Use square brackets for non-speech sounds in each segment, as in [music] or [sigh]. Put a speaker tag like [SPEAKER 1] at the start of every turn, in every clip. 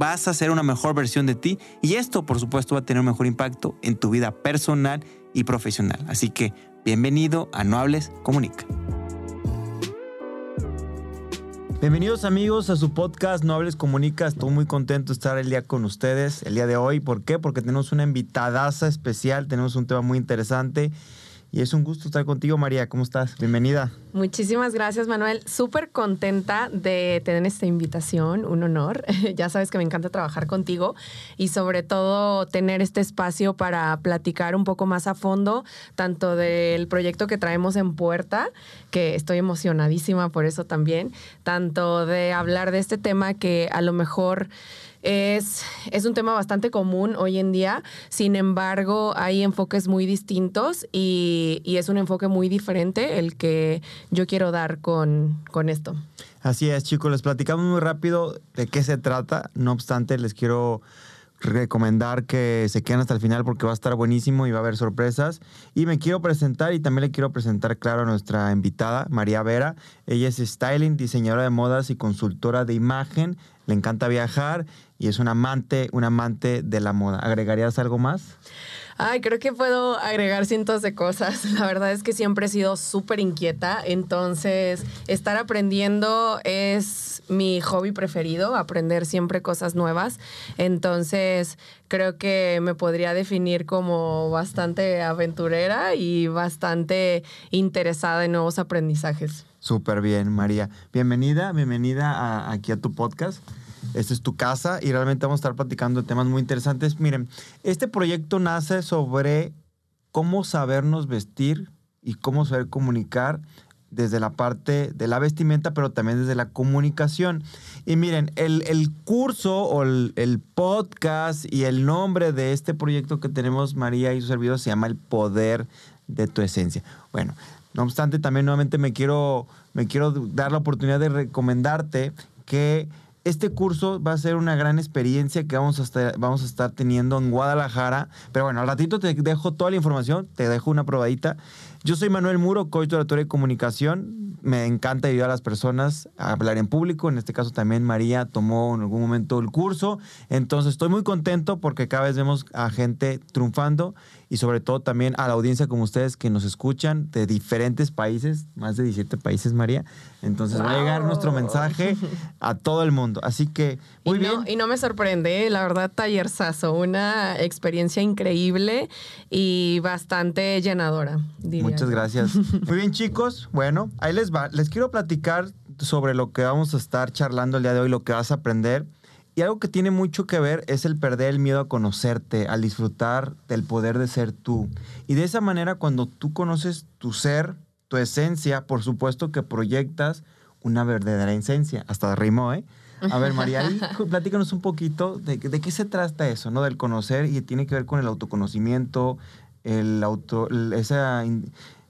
[SPEAKER 1] vas a ser una mejor versión de ti y esto por supuesto va a tener un mejor impacto en tu vida personal y profesional. Así que bienvenido a No Hables, Comunica. Bienvenidos amigos a su podcast No Hables Comunica. Estoy muy contento de estar el día con ustedes el día de hoy. ¿Por qué? Porque tenemos una invitadaza especial, tenemos un tema muy interesante y es un gusto estar contigo, María. ¿Cómo estás? Bienvenida.
[SPEAKER 2] Muchísimas gracias, Manuel. Súper contenta de tener esta invitación, un honor. [laughs] ya sabes que me encanta trabajar contigo y sobre todo tener este espacio para platicar un poco más a fondo, tanto del proyecto que traemos en puerta, que estoy emocionadísima por eso también, tanto de hablar de este tema que a lo mejor es, es un tema bastante común hoy en día, sin embargo hay enfoques muy distintos y, es un enfoque muy diferente el que yo quiero dar con, con esto.
[SPEAKER 1] Así es, chicos, les platicamos muy rápido de qué se trata, no obstante les quiero recomendar que se queden hasta el final porque va a estar buenísimo y va a haber sorpresas. Y me quiero presentar y también le quiero presentar, claro, a nuestra invitada, María Vera. Ella es styling, diseñadora de modas y consultora de imagen. Le encanta viajar y es un amante, un amante de la moda. ¿Agregarías algo más?
[SPEAKER 2] Ay, creo que puedo agregar cientos de cosas. [laughs] La verdad es que siempre he sido súper inquieta, entonces estar aprendiendo es mi hobby preferido, aprender siempre cosas nuevas. Entonces creo que me podría definir como bastante aventurera y bastante interesada en nuevos aprendizajes.
[SPEAKER 1] Súper bien, María. Bienvenida, bienvenida aquí a tu podcast. Esta es tu casa y realmente vamos a estar platicando temas muy interesantes. Miren, este proyecto nace sobre cómo sabernos vestir y cómo saber comunicar desde la parte de la vestimenta, pero también desde la comunicación. Y miren, el, curso o el, el, podcast y el nombre de este proyecto que tenemos María y su servidor se llama El Poder de tu Esencia. Bueno, no obstante, también nuevamente me quiero, me quiero dar la oportunidad de recomendarte que este curso va a ser una gran experiencia que vamos a, estar, vamos a estar teniendo en Guadalajara. Pero bueno, al ratito te dejo toda la información, te dejo una probadita. Yo soy Manuel Muro, coach de oratoria y comunicación. Me encanta ayudar a las personas a hablar en público. En este caso también María tomó en algún momento el curso. Entonces estoy muy contento porque cada vez vemos a gente triunfando y sobre todo también a la audiencia como ustedes que nos escuchan de diferentes países, más de 17 países, María. Entonces va a llegar nuestro mensaje [laughs] a todo el mundo. Así que, muy
[SPEAKER 2] y
[SPEAKER 1] bien.
[SPEAKER 2] Y no me sorprende, ¿eh? la verdad, tallerzazo, una experiencia increíble y bastante llenadora.
[SPEAKER 1] Muchas gracias. [laughs] muy bien, chicos. Bueno, ahí les va. Les quiero platicar sobre lo que vamos a estar charlando el día de hoy, lo que vas a aprender. Y algo que tiene mucho que ver es el perder el miedo a conocerte, al disfrutar del poder de ser tú. Y de esa manera, cuando tú conoces tu ser, tu esencia, por supuesto que proyectas una verdadera esencia. Hasta rimó, ¿eh? A ver, María, [laughs] platícanos un poquito de, de, qué se trata eso, ¿no? Del conocer y tiene que ver con el autoconocimiento, el auto, esa,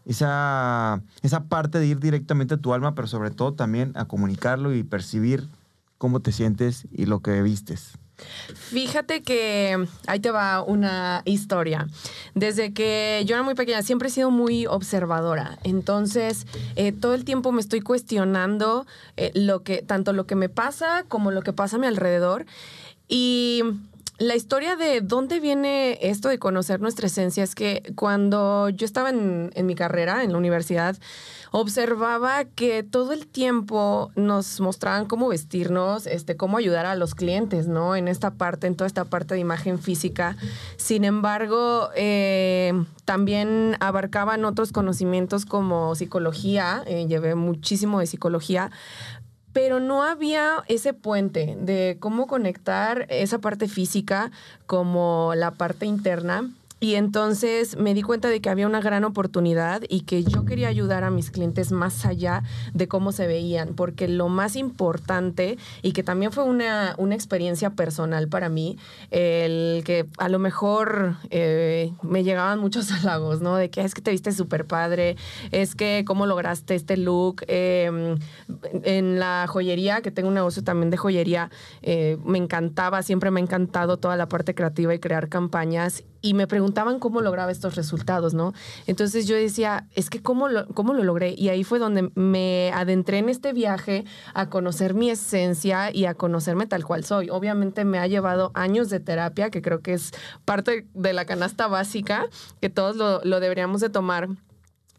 [SPEAKER 1] esa, esa parte de ir directamente a tu alma, pero sobre todo también a comunicarlo y percibir cómo te sientes y lo que vistes.
[SPEAKER 2] Fíjate que ahí te va una historia. Desde que yo era muy pequeña siempre he sido muy observadora. Entonces, eh, todo el tiempo me estoy cuestionando eh, lo que, tanto lo que me pasa como lo que pasa a mi alrededor. Y la historia de dónde viene esto de conocer nuestra esencia es que cuando yo estaba en, mi carrera, en la universidad, observaba que todo el tiempo nos mostraban cómo vestirnos, este, cómo ayudar a los clientes, ¿no? En esta parte, en toda esta parte de imagen física. Sin embargo, eh, también abarcaban otros conocimientos como psicología, eh, llevé muchísimo de psicología, pero no había ese puente de cómo conectar esa parte física como la parte interna Y entonces me di cuenta de que había una gran oportunidad y que yo quería ayudar a mis clientes más allá de cómo se veían, porque lo más importante y que también fue una, una experiencia personal para mí, el que a lo mejor eh, me llegaban muchos [laughs] halagos, ¿no? De que es que te viste súper padre, es que cómo lograste este look. Eh, en la joyería, que tengo un negocio también de joyería, eh, me encantaba, siempre me ha encantado toda la parte creativa y crear campañas y me preguntaban cómo lograba estos resultados, ¿no? Entonces yo decía, es que cómo lo, cómo lo logré. Y ahí fue donde me adentré en este viaje a conocer mi esencia y a conocerme tal cual soy. Obviamente me ha llevado años de terapia, que creo que es parte de la canasta básica, que todos lo, lo deberíamos de tomar.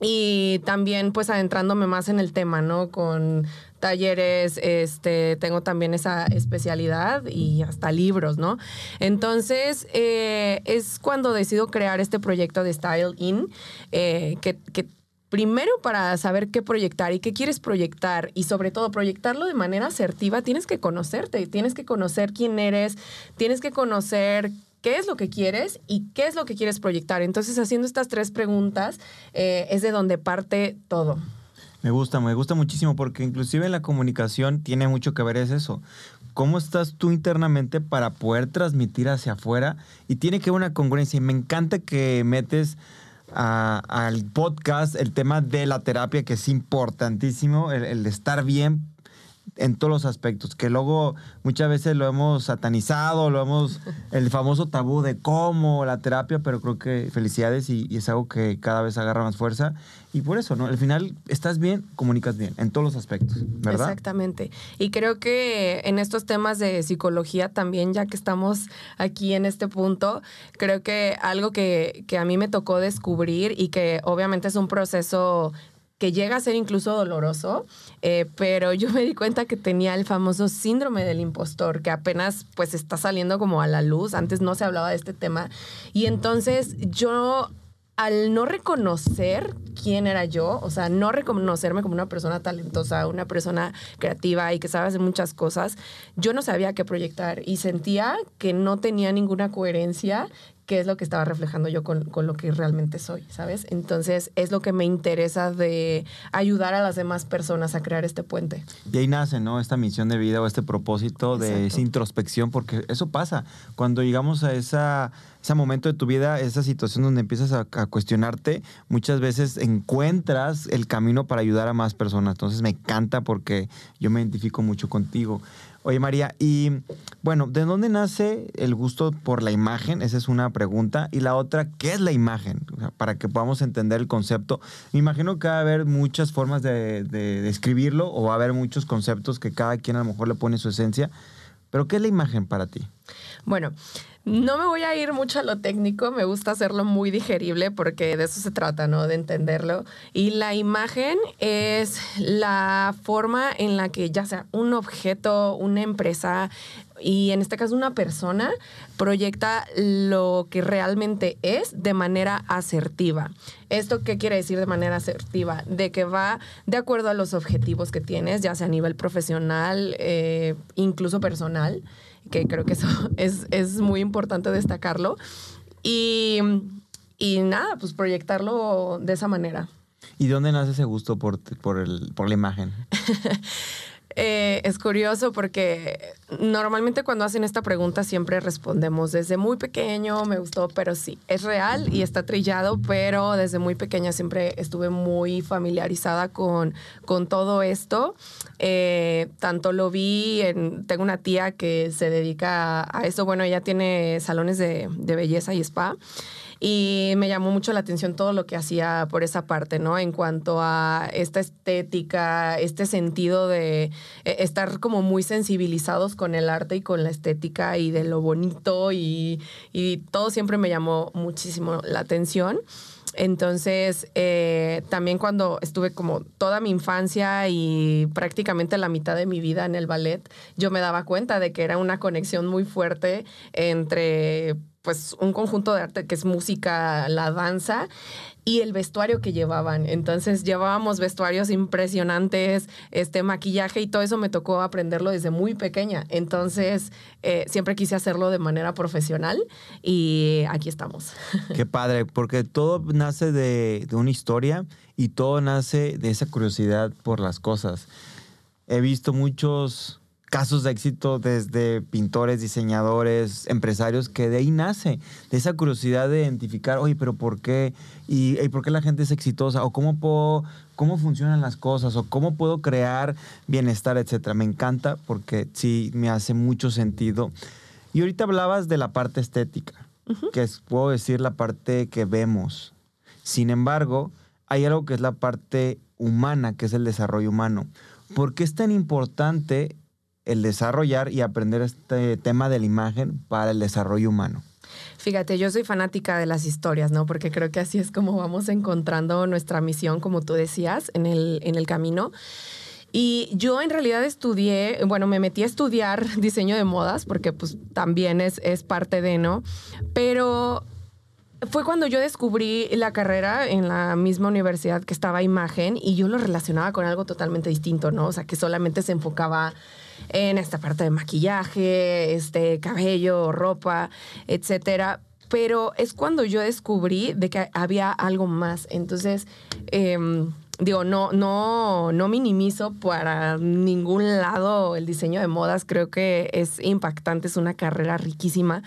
[SPEAKER 2] Y también pues adentrándome más en el tema, ¿no? Con talleres, este, tengo también esa especialidad y hasta libros, ¿no? Entonces, eh, es cuando decido crear este proyecto de Style In, eh, que, que primero para saber qué proyectar y qué quieres proyectar y sobre todo proyectarlo de manera asertiva, tienes que conocerte, tienes que conocer quién eres, tienes que conocer qué es lo que quieres y qué es lo que quieres proyectar. Entonces, haciendo estas tres preguntas eh, es de donde parte todo.
[SPEAKER 1] Me gusta, me gusta muchísimo porque inclusive en la comunicación tiene mucho que ver es eso. ¿Cómo estás tú internamente para poder transmitir hacia afuera? Y tiene que haber una congruencia. Y me encanta que metes al podcast el tema de la terapia, que es importantísimo, el, el estar bien en todos los aspectos, que luego muchas veces lo hemos satanizado, lo hemos, [laughs] el famoso tabú de cómo la terapia, pero creo que felicidades y, y, es algo que cada vez agarra más fuerza. Y por eso, ¿no? Al final estás bien, comunicas bien, en todos los aspectos, ¿verdad?
[SPEAKER 2] Exactamente. Y creo que en estos temas de psicología también, ya que estamos aquí en este punto, creo que algo que, que a mí me tocó descubrir y que obviamente es un proceso que llega a ser incluso doloroso, eh, pero yo me di cuenta que tenía el famoso síndrome del impostor, que apenas pues está saliendo como a la luz, antes no se hablaba de este tema, y entonces yo al no reconocer quién era yo, o sea, no reconocerme como una persona talentosa, una persona creativa y que sabe hacer muchas cosas, yo no sabía qué proyectar y sentía que no tenía ninguna coherencia qué es lo que estaba reflejando yo con, con, lo que realmente soy, ¿sabes? Entonces es lo que me interesa de ayudar a las demás personas a crear este puente.
[SPEAKER 1] Y ahí nace, ¿no? Esta misión de vida o este propósito Exacto. de esa introspección, porque eso pasa. Cuando llegamos a esa, ese momento de tu vida, esa situación donde empiezas a, a cuestionarte, muchas veces encuentras el camino para ayudar a más personas. Entonces me encanta porque yo me identifico mucho contigo. Oye, María, y bueno, ¿de dónde nace el gusto por la imagen? Esa es una pregunta. Y la otra, ¿qué es la imagen? O sea, para que podamos entender el concepto. Me imagino que va a haber muchas formas de, de, describirlo o va a haber muchos conceptos que cada quien a lo mejor le pone su esencia. Pero, ¿qué es la imagen para ti?
[SPEAKER 2] Bueno, no me voy a ir mucho a lo técnico, me gusta hacerlo muy digerible porque de eso se trata, ¿no? De entenderlo. Y la imagen es la forma en la que ya sea un objeto, una empresa y en este caso una persona proyecta lo que realmente es de manera asertiva. ¿Esto qué quiere decir de manera asertiva? De que va de acuerdo a los objetivos que tienes, ya sea a nivel profesional, eh, incluso personal que creo que eso [laughs] es, es muy importante destacarlo. Y, y, nada, pues proyectarlo de esa manera.
[SPEAKER 1] ¿Y dónde nace ese gusto por, por, el, por la imagen? [laughs]
[SPEAKER 2] Eh, es curioso porque normalmente cuando hacen esta pregunta siempre respondemos desde muy pequeño, me gustó, pero sí, es real y está trillado, pero desde muy pequeña siempre estuve muy familiarizada con, con todo esto. Eh, tanto lo vi, en, tengo una tía que se dedica a, eso, bueno, ella tiene salones de, de belleza y spa y me llamó mucho la atención todo lo que hacía por esa parte, ¿no? En cuanto a esta estética, este sentido de eh, estar como muy sensibilizados con el arte y con la estética y de lo bonito y, todo siempre me llamó muchísimo la atención. Entonces, eh, también cuando estuve como toda mi infancia y prácticamente la mitad de mi vida en el ballet, yo me daba cuenta de que era una conexión muy fuerte entre pues un conjunto de arte que es música, la danza y el vestuario que llevaban. Entonces llevábamos vestuarios impresionantes, este maquillaje y todo eso me tocó aprenderlo desde muy pequeña. Entonces eh, siempre quise hacerlo de manera profesional y aquí estamos. [laughs]
[SPEAKER 1] Qué padre, porque todo nace de, de una historia y todo nace de esa curiosidad por las cosas. He visto muchos casos de éxito desde pintores, diseñadores, empresarios, que de ahí nace, de esa curiosidad de identificar, oye, pero ¿por qué? ¿Y, por qué la gente es exitosa? ¿O cómo puedo, cómo funcionan las cosas? ¿O cómo puedo crear bienestar, etcétera? Me encanta porque sí me hace mucho sentido. Y ahorita hablabas de la parte estética, que es, puedo decir, la parte que vemos. Sin embargo, hay algo que es la parte humana, que es el desarrollo humano. ¿Por qué es tan importante el desarrollar y aprender este tema de la imagen para el desarrollo humano?
[SPEAKER 2] Fíjate, yo soy fanática de las historias, ¿no? Porque creo que así es como vamos encontrando nuestra misión, como tú decías, en el, en el camino. Y yo en realidad estudié, bueno, me metí a estudiar [laughs] diseño de modas, porque pues también es, es parte de, ¿no? Pero fue cuando yo descubrí la carrera en la misma universidad que estaba imagen y yo lo relacionaba con algo totalmente distinto, ¿no? O sea, que solamente se enfocaba en esta parte de maquillaje, este cabello, ropa, etcétera. Pero es cuando yo descubrí de que había algo más. Entonces, em, digo, no, no, no minimizo para ningún lado el diseño de modas. Creo que es impactante, es una carrera riquísima.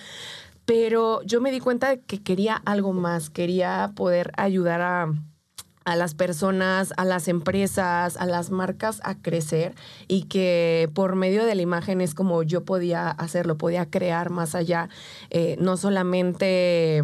[SPEAKER 2] Pero yo me di cuenta de que quería algo más, quería poder ayudar a a las personas, a las empresas, a las marcas a crecer y que por medio de la imagen es como yo podía hacerlo, podía crear más allá, eh, no solamente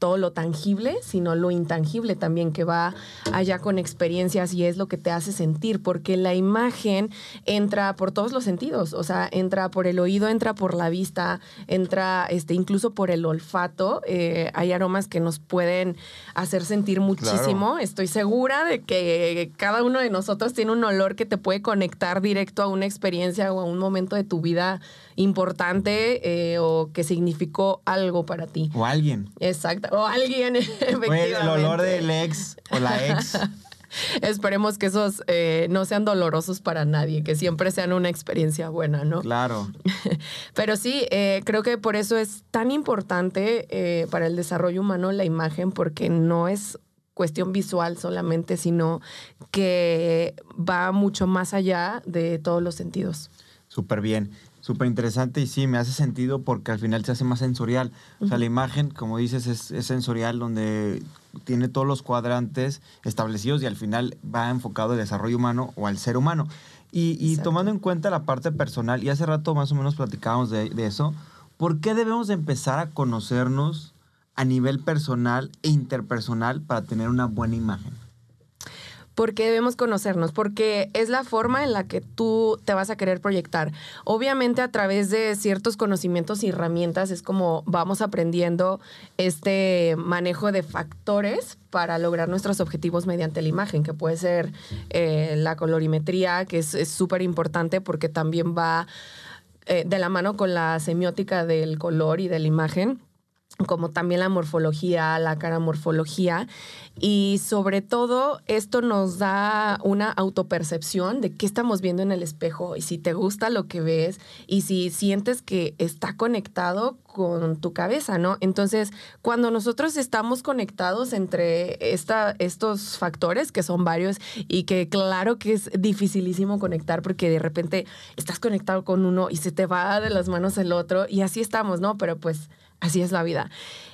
[SPEAKER 2] todo lo tangible, sino lo intangible también que va allá con experiencias y es lo que te hace sentir, porque la imagen entra por todos los sentidos, o sea, entra por el oído, entra por la vista, entra este, incluso por el olfato. Eh, hay aromas que nos pueden hacer sentir muchísimo. Estoy segura de que cada uno de nosotros tiene un olor que te puede conectar directo a una experiencia o a un momento de tu vida importante eh, o que significó algo para ti.
[SPEAKER 1] O alguien.
[SPEAKER 2] Exacto. O alguien, [laughs]
[SPEAKER 1] efectivamente. el olor del ex o la ex. [laughs]
[SPEAKER 2] Esperemos que esos eh, no sean dolorosos para nadie, que siempre sean una experiencia buena, ¿no?
[SPEAKER 1] Claro. [laughs]
[SPEAKER 2] Pero sí, eh, creo que por eso es tan importante para el desarrollo humano la imagen, porque no es cuestión visual solamente, sino que va mucho más allá de todos los sentidos.
[SPEAKER 1] Súper bien. Súper interesante y sí, me hace sentido porque al final se hace más sensorial. O sea, la imagen, como dices, es, sensorial donde tiene todos los cuadrantes establecidos y al final va enfocado al desarrollo humano o al ser humano. Y, tomando en cuenta la parte personal, y hace rato más o menos platicábamos de, de eso, ¿por qué debemos empezar a conocernos a nivel personal e interpersonal para tener una buena imagen?
[SPEAKER 2] Porque debemos conocernos, porque es la forma en la que tú te vas a querer proyectar. Obviamente a través de ciertos conocimientos y herramientas es como vamos aprendiendo este manejo de factores para lograr nuestros objetivos mediante la imagen, que puede ser eh, la colorimetría, que es súper importante porque también va eh, de la mano con la semiótica del color y de la imagen como también la morfología, la cara morfología. Y sobre todo, esto nos da una autopercepción de qué estamos viendo en el espejo y si te gusta lo que ves y si sientes que está conectado con tu cabeza, ¿no? Entonces, cuando nosotros estamos conectados entre esta, estos factores, que son varios y que claro que es dificilísimo conectar porque de repente estás conectado con uno y se te va de las manos el otro y así estamos, ¿no? Pero pues Así es la vida.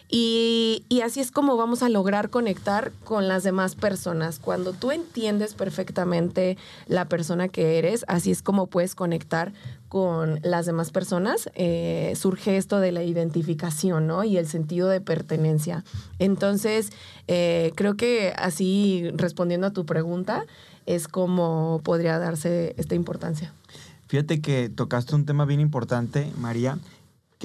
[SPEAKER 2] Y, así es como vamos a lograr conectar con las demás personas. Cuando tú entiendes perfectamente la persona que eres, así es como puedes conectar con las demás personas. Eh, surge esto de la identificación, ¿no? Y el sentido de pertenencia. Entonces, eh, creo que así, respondiendo a tu pregunta, es como podría darse esta importancia.
[SPEAKER 1] Fíjate que tocaste un tema bien importante, María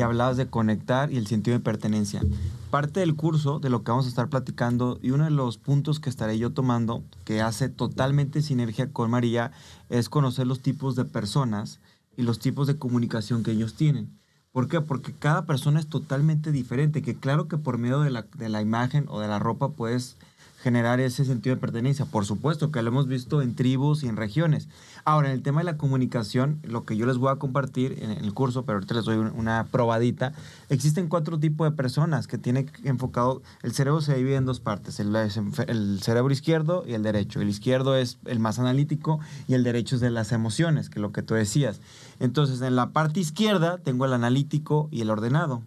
[SPEAKER 1] que hablabas de conectar y el sentido de pertenencia. Parte del curso de lo que vamos a estar platicando y uno de los puntos que estaré yo tomando, que hace totalmente sinergia con María, es conocer los tipos de personas y los tipos de comunicación que ellos tienen. ¿Por qué? Porque cada persona es totalmente diferente, que claro que por medio de la, de la imagen o de la ropa puedes generar ese sentido de pertenencia. Por supuesto que lo hemos visto en tribus y en regiones. Ahora, en el tema de la comunicación, lo que yo les voy a compartir en el curso, pero ahorita les doy una probadita, existen cuatro tipos de personas que tienen enfocado, el cerebro se divide en dos partes, el, cerebro izquierdo y el derecho. El izquierdo es el más analítico y el derecho es de las emociones, que es lo que tú decías. Entonces, en la parte izquierda tengo el analítico y el ordenado.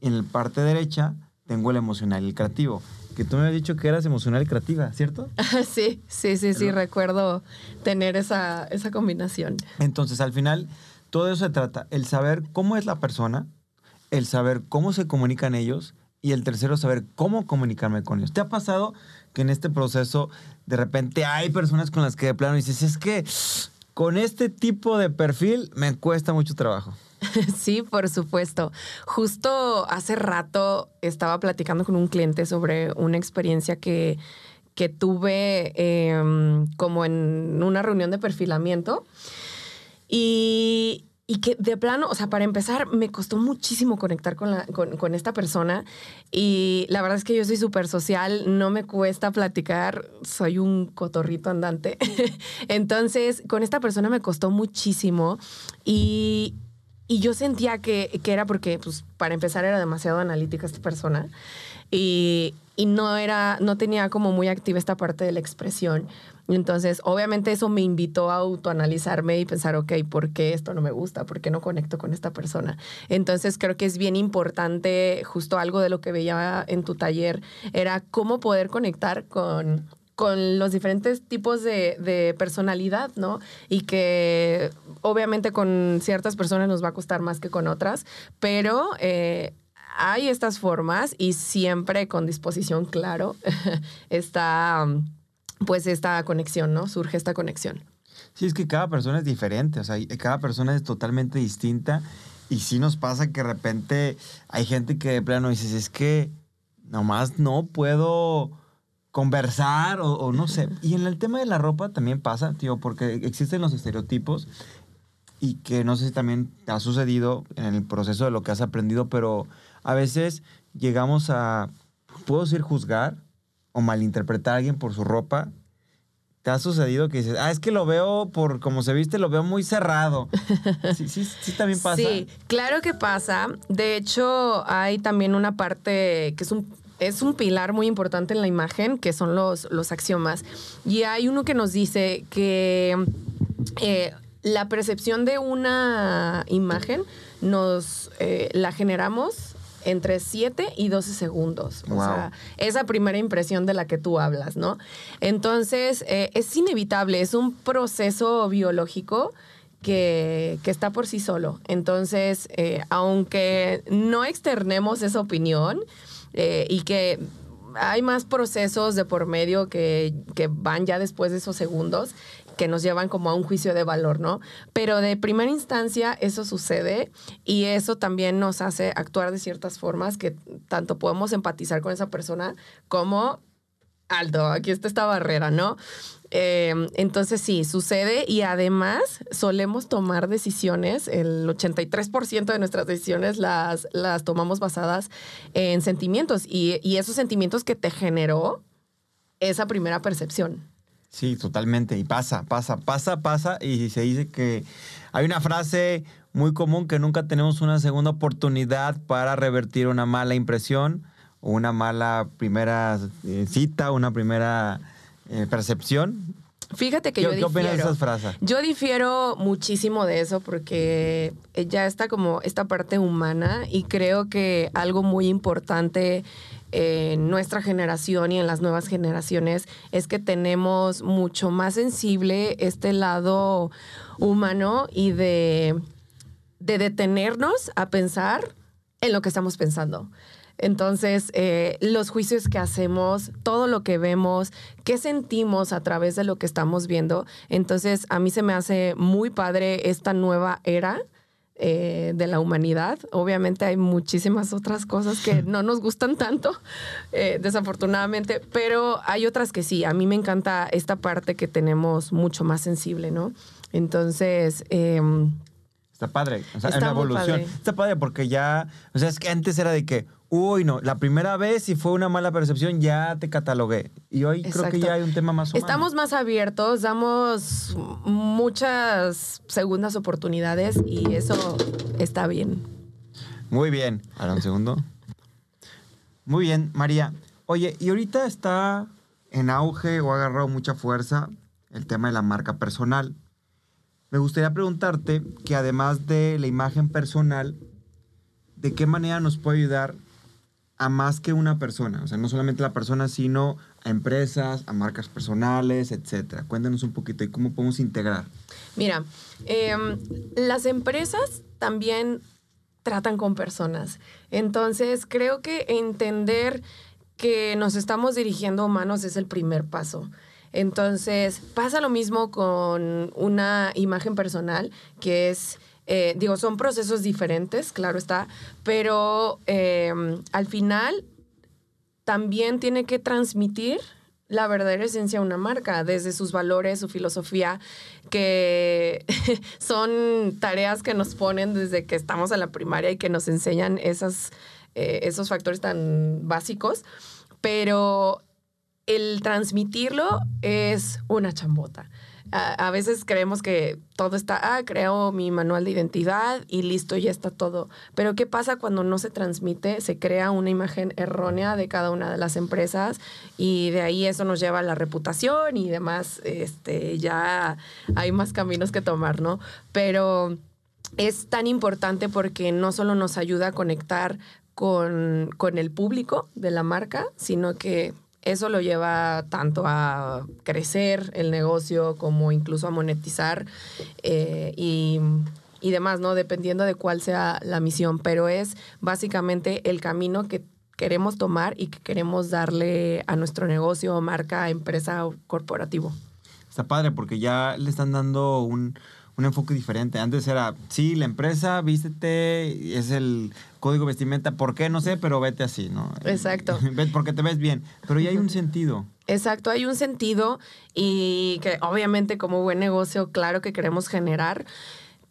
[SPEAKER 1] En la parte derecha tengo el emocional y el creativo que tú me habías dicho que eras emocional y creativa, ¿cierto? [laughs]
[SPEAKER 2] sí, sí, sí, sí, recuerdo tener esa, esa combinación.
[SPEAKER 1] Entonces, al final, todo eso se trata, el saber cómo es la persona, el saber cómo se comunican ellos y el tercero, saber cómo comunicarme con ellos. ¿Te ha pasado que en este proceso de repente hay personas con las que de plano dices, es que con este tipo de perfil me cuesta mucho trabajo? [laughs]
[SPEAKER 2] Sí, por supuesto. Justo hace rato estaba platicando con un cliente sobre una experiencia que, que tuve em, como en una reunión de perfilamiento. Y, y que de plano, o sea, para empezar, me costó muchísimo conectar con, la, con, con esta persona. Y la verdad es que yo soy súper social, no me cuesta platicar, soy un cotorrito andante. [laughs] Entonces, con esta persona me costó muchísimo. Y, y yo sentía que, que, era porque, pues, para empezar, era demasiado analítica esta persona. Y, y, no era, no tenía como muy activa esta parte de la expresión. Entonces, obviamente eso me invitó a autoanalizarme y pensar, ok, ¿por qué esto no me gusta? ¿Por qué no conecto con esta persona? Entonces, creo que es bien importante, justo algo de lo que veía en tu taller, era cómo poder conectar con con los diferentes tipos de, de, personalidad, ¿no? Y que obviamente con ciertas personas nos va a costar más que con otras, pero eh, hay estas formas y siempre con disposición, claro, [laughs] está pues esta conexión, ¿no? Surge esta conexión.
[SPEAKER 1] Sí, es que cada persona es diferente, o sea, cada persona es totalmente distinta y sí nos pasa que de repente hay gente que de plano dices, es que nomás no puedo conversar o, no sé. Y en el tema de la ropa también pasa, tío, porque existen los estereotipos y que no sé si también te ha sucedido en el proceso de lo que has aprendido, pero a veces llegamos a, puedo decir, juzgar o malinterpretar a alguien por su ropa. ¿Te ha sucedido que dices, ah, es que lo veo por como se viste, lo veo muy cerrado? [laughs] Sí, sí, sí, también pasa.
[SPEAKER 2] Sí, claro que pasa. De hecho, hay también una parte que es un es un pilar muy importante en la imagen, que son los, los axiomas. Y hay uno que nos dice que eh, la percepción de una imagen nos eh, la generamos entre 7 y 12 segundos. O sea, esa primera impresión de la que tú hablas, ¿no? Entonces, eh, es inevitable, es un proceso biológico que, que está por sí solo. Entonces, aunque no externemos esa opinión, eh, y que hay más procesos de por medio que, que, van ya después de esos segundos que nos llevan como a un juicio de valor, ¿no? Pero de primera instancia eso sucede y eso también nos hace actuar de ciertas formas que tanto podemos empatizar con esa persona como Aldo, aquí está esta barrera, ¿no? Em, entonces sí, sucede y además solemos tomar decisiones, el 83% de nuestras decisiones las, las tomamos basadas en sentimientos y, y esos sentimientos que te generó esa primera percepción.
[SPEAKER 1] Sí, totalmente. Y pasa, pasa, pasa, pasa. Y se dice que hay una frase muy común que nunca tenemos una segunda oportunidad para revertir una mala impresión o una mala primera eh, cita, una primera eh, percepción.
[SPEAKER 2] Fíjate que yo difiero. ¿Qué opinas de esas frases? Yo difiero muchísimo de eso porque ya está como esta parte humana y creo que algo muy importante en nuestra generación y en las nuevas generaciones es que tenemos mucho más sensible este lado humano y de, de detenernos a pensar en lo que estamos pensando. Entonces, eh, los juicios que hacemos, todo lo que vemos, qué sentimos a través de lo que estamos viendo. Entonces, a mí se me hace muy padre esta nueva era. Eh, de la humanidad. Obviamente hay muchísimas otras cosas que [laughs] no nos gustan tanto, eh, desafortunadamente, pero hay otras que sí. A mí me encanta esta parte que tenemos mucho más sensible, ¿no? Entonces, em,
[SPEAKER 1] Está padre. O sea,
[SPEAKER 2] Está
[SPEAKER 1] es una evolución.
[SPEAKER 2] padre.
[SPEAKER 1] Está padre porque ya. O sea, es que antes era de que, uy, no, la primera vez, si fue una mala percepción, ya te catalogué. Y hoy creo que ya hay un tema más humano.
[SPEAKER 2] Estamos más abiertos, damos muchas segundas oportunidades y eso está bien.
[SPEAKER 1] Muy bien. Ahora un segundo. Muy bien, María. Oye, y ahorita está en auge o ha agarrado mucha fuerza el tema de la marca personal. Me gustaría preguntarte que además de la imagen personal, ¿de qué manera nos puede ayudar a más que una persona? O sea, no solamente la persona, sino a empresas, a marcas personales, etcétera. Cuéntanos un poquito y cómo podemos integrar.
[SPEAKER 2] Mira, em, las empresas también tratan con personas. Entonces, creo que entender que nos estamos dirigiendo a humanos es el primer paso. Entonces, pasa lo mismo con una imagen personal, que es, eh, digo, son procesos diferentes, claro está, pero em, al final también tiene que transmitir la verdadera esencia de una marca, desde sus valores, su filosofía, que [laughs] son tareas que nos ponen desde que estamos en la primaria y que nos enseñan eh, esos factores tan básicos, pero el transmitirlo es una chambota. A, veces creemos que todo está, ah, creo mi manual de identidad y listo, ya está todo. Pero ¿qué pasa cuando no se transmite? Se crea una imagen errónea de cada una de las empresas y de ahí eso nos lleva a la reputación y demás. Este, ya hay más caminos que tomar, ¿no? Pero es tan importante porque no solo nos ayuda a conectar con, con el público de la marca, sino que eso lo lleva tanto a crecer el negocio como incluso a monetizar eh, y, y demás, ¿no? Dependiendo de cuál sea la misión, pero es básicamente el camino que queremos tomar y que queremos darle a nuestro negocio, marca, empresa o corporativo.
[SPEAKER 1] Está padre porque ya le están dando un, un enfoque diferente. Antes era, sí, la empresa, vístete, es el código vestimenta, ¿por qué? No sé, pero vete así, ¿no?
[SPEAKER 2] Exacto. [laughs]
[SPEAKER 1] Porque te ves bien. Pero ya hay un sentido.
[SPEAKER 2] Exacto, hay un sentido y que obviamente como buen negocio, claro que queremos generar,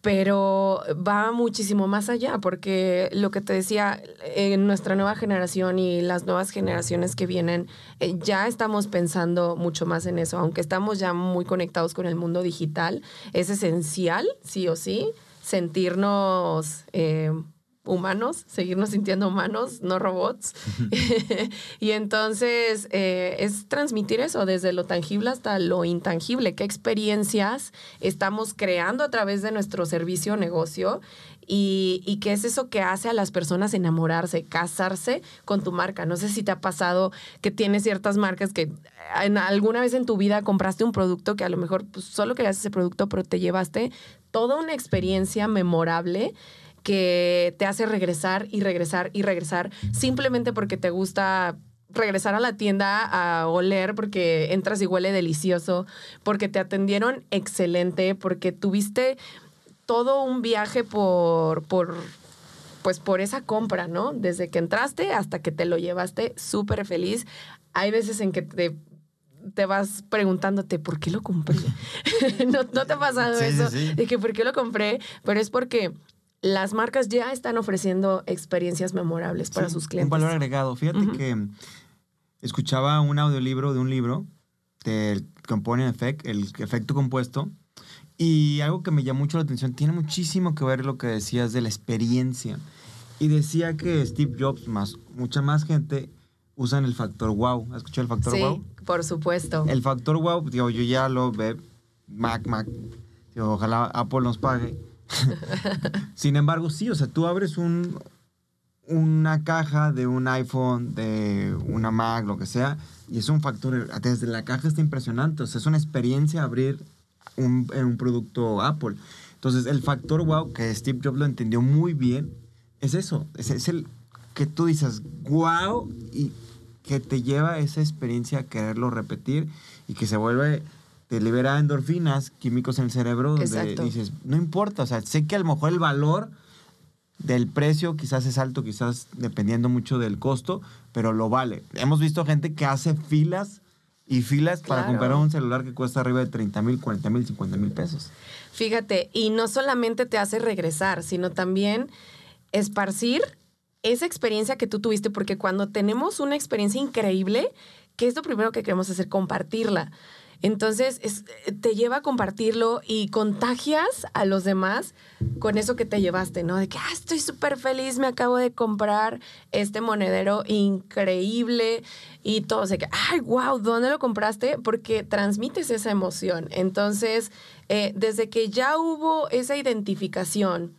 [SPEAKER 2] pero va muchísimo más allá, porque lo que te decía, en nuestra nueva generación y las nuevas generaciones que vienen, eh, ya estamos pensando mucho más en eso, aunque estamos ya muy conectados con el mundo digital, es esencial, sí o sí, sentirnos... eh, humanos, seguirnos sintiendo humanos, no robots. [laughs] y entonces eh, es transmitir eso desde lo tangible hasta lo intangible, qué experiencias estamos creando a través de nuestro servicio o negocio y, y qué es eso que hace a las personas enamorarse, casarse con tu marca. No sé si te ha pasado que tienes ciertas marcas que en alguna vez en tu vida compraste un producto que a lo mejor pues, solo querías ese producto, pero te llevaste toda una experiencia memorable que te hace regresar y regresar y regresar simplemente porque te gusta regresar a la tienda a oler porque entras y huele delicioso, porque te atendieron excelente, porque tuviste todo un viaje por, por pues por esa compra, ¿no? Desde que entraste hasta que te lo llevaste súper feliz. Hay veces en que te, te vas preguntándote, ¿por qué lo compré? [laughs] ¿No, ¿No te ha pasado
[SPEAKER 1] Sí, sí,
[SPEAKER 2] eso?
[SPEAKER 1] sí.
[SPEAKER 2] De que, ¿por qué lo compré? Pero es porque las marcas ya están ofreciendo experiencias memorables para
[SPEAKER 1] Sí,
[SPEAKER 2] sus clientes.
[SPEAKER 1] Un valor agregado. Fíjate que escuchaba un audiolibro de un libro del Component Effect, el efecto compuesto, y algo que me llamó mucho la atención, tiene muchísimo que ver lo que decías de la experiencia. Y decía que Steve Jobs, más mucha más gente, usan el factor wow. ¿Has escuchado el factor
[SPEAKER 2] sí,
[SPEAKER 1] wow?
[SPEAKER 2] por supuesto.
[SPEAKER 1] El factor wow, digo, yo ya lo ve, Mac, Mac, digo, ojalá Apple nos pague. [laughs] Sin embargo, sí, o sea, tú abres un, una caja de un iPhone, de una Mac, lo que sea, y es un factor, desde la caja está impresionante, o sea, es una experiencia abrir un, un producto Apple. Entonces, el factor wow, que Steve Jobs lo entendió muy bien, es eso, es, es el que tú dices wow y que te lleva esa experiencia a quererlo repetir y que se vuelve, te libera endorfinas, químicos en el cerebro, donde
[SPEAKER 2] Exacto.
[SPEAKER 1] dices, no importa, o sea, sé que a lo mejor el valor del precio quizás es alto, quizás dependiendo mucho del costo, pero lo vale. Hemos visto gente que hace filas y filas para comprar un celular que cuesta arriba de 30 mil, 40 mil, 50 mil pesos.
[SPEAKER 2] Fíjate, y no solamente te hace regresar, sino también esparcir esa experiencia que tú tuviste, porque cuando tenemos una experiencia increíble, ¿qué es lo primero que queremos hacer? Compartirla. Entonces, es- te lleva a compartirlo y contagias a los demás con eso que te llevaste, ¿no? De que, ah, estoy súper feliz, me acabo de comprar este monedero increíble y todo. O que, ay, wow, ¿dónde lo compraste? Porque transmites esa emoción. Entonces, eh, desde que ya hubo esa identificación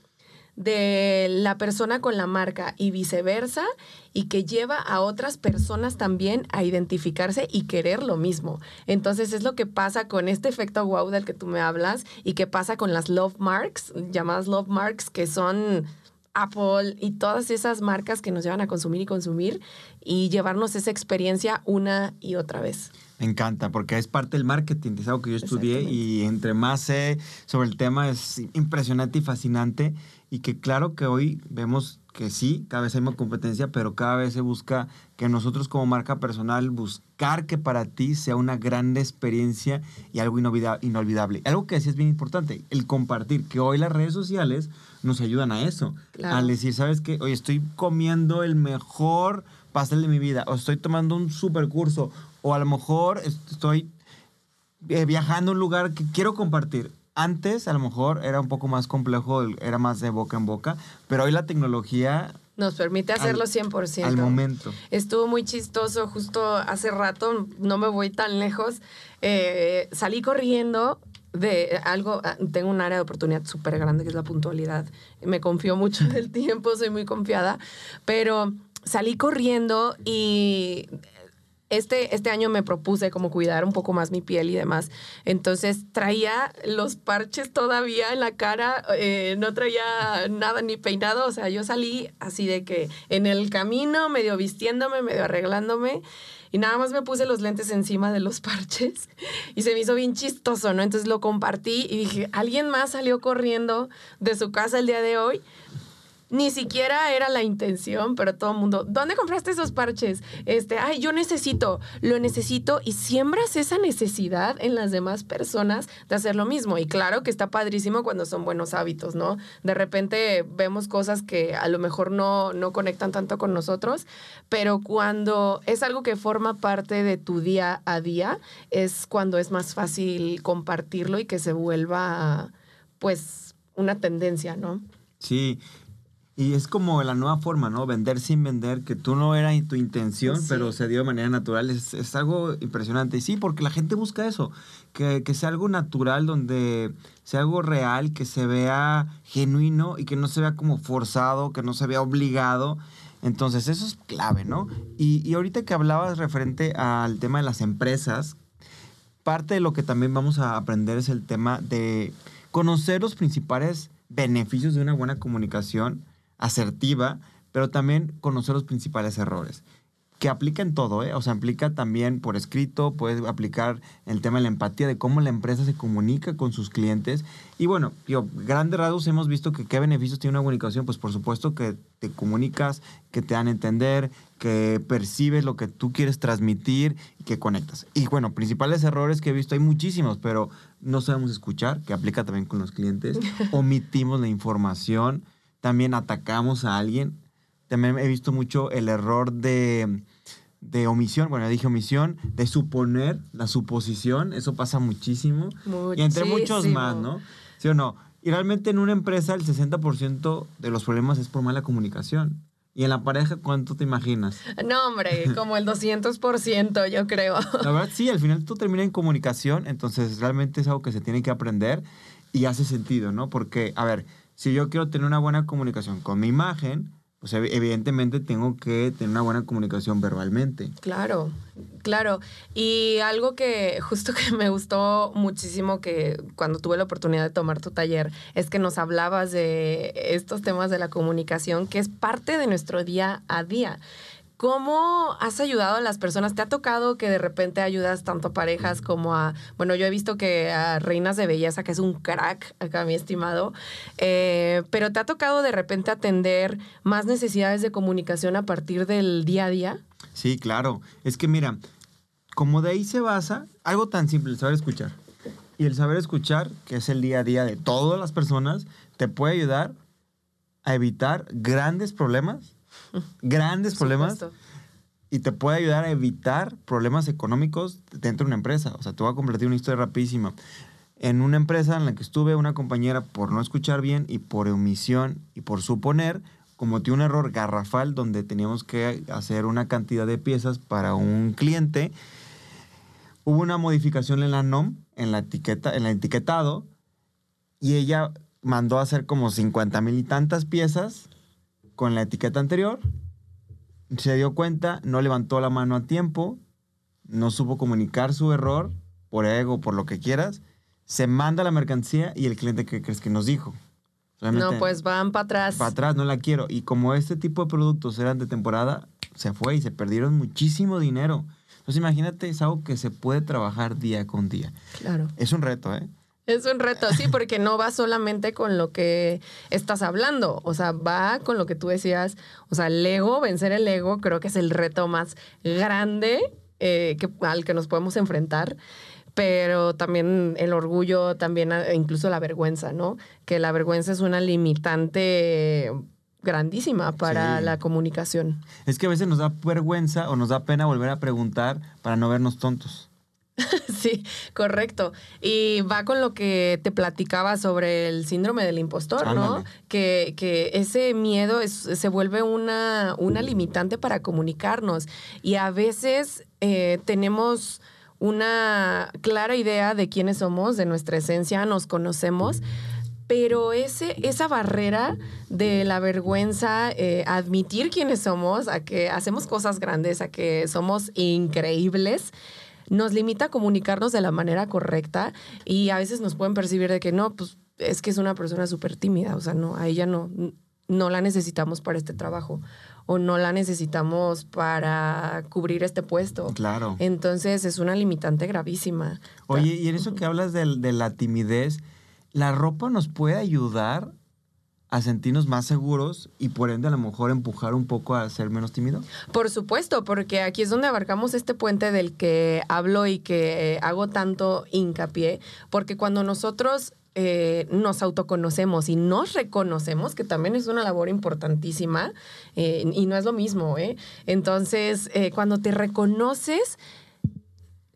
[SPEAKER 2] de la persona con la marca y viceversa, y que lleva a otras personas también a identificarse y querer lo mismo. Entonces es lo que pasa con este efecto wow del que tú me hablas y que pasa con las love marks, llamadas love marks, que son Apple y todas esas marcas que nos llevan a consumir y consumir y llevarnos esa experiencia una y otra vez.
[SPEAKER 1] Me encanta, porque es parte del marketing, es algo que yo estudié y entre más sé sobre el tema es impresionante y fascinante y que claro que hoy vemos que sí, cada vez hay más competencia, pero cada vez se busca que nosotros como marca personal buscar que para ti sea una gran experiencia y algo inolvida- inolvidable. Algo que sí es bien importante, el compartir, que hoy las redes sociales nos ayudan a eso,
[SPEAKER 2] Claro.
[SPEAKER 1] al decir, ¿sabes qué? Hoy estoy comiendo el mejor pastel de mi vida, o estoy tomando un super curso, o a lo mejor estoy eh, viajando a un lugar que quiero compartir. Antes, a lo mejor, era un poco más complejo, era más de boca en boca, pero hoy la tecnología
[SPEAKER 2] Nos permite hacerlo
[SPEAKER 1] Al-
[SPEAKER 2] 100%.
[SPEAKER 1] al momento.
[SPEAKER 2] Estuvo muy chistoso, justo hace rato, no me voy tan lejos, eh, salí corriendo de algo, ah, tengo un área de oportunidad súper grande que es la puntualidad. Me confío mucho del [laughs] tiempo, soy muy confiada, pero salí corriendo y este, este año me propuse como cuidar un poco más mi piel y demás. Entonces traía los parches todavía en la cara, eh, no traía nada ni peinado. O sea, yo salí así de que en el camino, medio vistiéndome, medio arreglándome. Y nada más me puse los lentes encima de los [laughs] parches y se me hizo bien chistoso, ¿no? Entonces lo compartí y dije, alguien más salió corriendo de su casa el día de hoy ni siquiera era la intención, pero todo el mundo, ¿dónde compraste esos parches? Este, ay, yo necesito, lo necesito y siembras esa necesidad en las demás personas de hacer lo mismo. Y claro que está padrísimo cuando son buenos hábitos, ¿no? De repente vemos cosas que a lo mejor no, no conectan tanto con nosotros, pero cuando es algo que forma parte de tu día a día, es cuando es más fácil compartirlo y que se vuelva, pues, una tendencia, ¿no?
[SPEAKER 1] Sí. Y es como la nueva forma, ¿no? Vender sin vender, que tú no era tu intención,
[SPEAKER 2] Sí.
[SPEAKER 1] pero se dio de manera natural. Es, es algo impresionante. Y sí, porque la gente busca eso, que, que sea algo natural, donde sea algo real, que se vea genuino y que no se vea como forzado, que no se vea obligado. Entonces, eso es clave, ¿no? Y, y ahorita que hablabas referente al tema de las empresas, parte de lo que también vamos a aprender es el tema de conocer los principales beneficios de una buena comunicación asertiva, pero también conocer los principales errores. Que aplica en todo, ¿eh? O sea, aplica también por escrito, puede aplicar el tema de la empatía, de cómo la empresa se comunica con sus clientes. Y bueno, yo, grandes rasgos hemos visto que qué beneficios tiene una comunicación. Pues por supuesto que te comunicas, que te dan a entender, que percibes lo que tú quieres transmitir y que conectas. Y bueno, principales errores que he visto, hay muchísimos, pero no sabemos escuchar, que aplica también con los clientes. [laughs] Omitimos la información, también atacamos a alguien. También he visto mucho el error de, de omisión, bueno, dije omisión, de suponer, la suposición, eso pasa muchísimo. Y entre muchos
[SPEAKER 2] Muchísimo.
[SPEAKER 1] más, ¿no? ¿Sí o no? Y realmente en una empresa el 60% de los problemas es por mala comunicación. Y en la pareja, ¿cuánto te imaginas?
[SPEAKER 2] No, hombre, [laughs] como el 200%, yo creo.
[SPEAKER 1] La verdad, sí, al final tú terminas en comunicación, entonces realmente es algo que se tiene que aprender y hace sentido, ¿no? Porque, a ver, si yo quiero tener una buena comunicación con mi imagen, pues ev- evidentemente tengo que tener una buena comunicación verbalmente.
[SPEAKER 2] Claro, claro. Y algo que justo que me gustó muchísimo que cuando tuve la oportunidad de tomar tu taller es que nos hablabas de estos temas de la comunicación, que es parte de nuestro día a día. ¿Cómo has ayudado a las personas? ¿Te ha tocado que de repente ayudas tanto a parejas como a, bueno, yo he visto que a reinas de belleza, que es un crack acá, mi estimado, eh, pero ¿te ha tocado de repente atender más necesidades de comunicación a partir del día a día?
[SPEAKER 1] Sí, claro. Es que mira, como de ahí se basa algo tan simple, el saber escuchar. Y el saber escuchar, que es el día a día de todas las personas, te puede ayudar a evitar grandes problemas, grandes problemas,
[SPEAKER 2] Supuesto.
[SPEAKER 1] y te puede ayudar a evitar problemas económicos dentro de una empresa. O sea, te voy a compartir una historia rapidísima. En una empresa en la que estuve, una compañera, por no escuchar bien y por omisión y por suponer, cometió un error garrafal donde teníamos que hacer una cantidad de piezas para un cliente. Hubo una modificación en la NOM, en la etiqueta, en el etiquetado, y ella mandó a hacer como 50 mil y tantas piezas con la etiqueta anterior. Se dio cuenta, no levantó la mano a tiempo, no supo comunicar su error, por ego, por lo que quieras. Se manda la mercancía y el cliente, ¿qué crees que nos dijo?
[SPEAKER 2] No, pues van para atrás.
[SPEAKER 1] Para atrás, no la quiero. Y como este tipo de productos eran de temporada, se fue y se perdieron muchísimo dinero. Entonces imagínate, es algo que se puede trabajar día con día.
[SPEAKER 2] Claro.
[SPEAKER 1] Es un reto, ¿eh?
[SPEAKER 2] Es un reto, sí, porque no va solamente con lo que estás hablando, o sea, va con lo que tú decías, o sea, el ego, vencer el ego, creo que es el reto más grande eh, que, al que nos podemos enfrentar, pero también el orgullo, también eh, incluso la vergüenza, ¿no? Que la vergüenza es una limitante grandísima para
[SPEAKER 1] Sí.
[SPEAKER 2] la comunicación.
[SPEAKER 1] Es que a veces nos da vergüenza o nos da pena volver a preguntar para no vernos tontos. [laughs]
[SPEAKER 2] Sí, correcto. Y va con lo que te platicaba sobre el síndrome del impostor, ¿no? Que, que ese miedo es- se vuelve una, una limitante para comunicarnos. Y a veces eh, tenemos una clara idea de quiénes somos, de nuestra esencia, nos conocemos. Pero ese, esa barrera de la vergüenza, eh, admitir quiénes somos, a que hacemos cosas grandes, a que somos increíbles, nos limita a comunicarnos de la manera correcta y a veces nos pueden percibir de que no, pues es que es una persona súper tímida, o sea, no, a ella no, no la necesitamos para este trabajo o no la necesitamos para cubrir este puesto.
[SPEAKER 1] Claro.
[SPEAKER 2] Entonces es una limitante gravísima.
[SPEAKER 1] Oye, y en eso que hablas del- de, la timidez, ¿la ropa nos puede ayudar a sentirnos más seguros y por ende a lo mejor empujar un poco a ser menos tímido?
[SPEAKER 2] Por supuesto, porque aquí es donde abarcamos este puente del que hablo y que eh, hago tanto hincapié, porque cuando nosotros eh, nos autoconocemos y nos reconocemos, que también es una labor importantísima, eh, y no es lo mismo, ¿eh? Entonces, cuando te reconoces,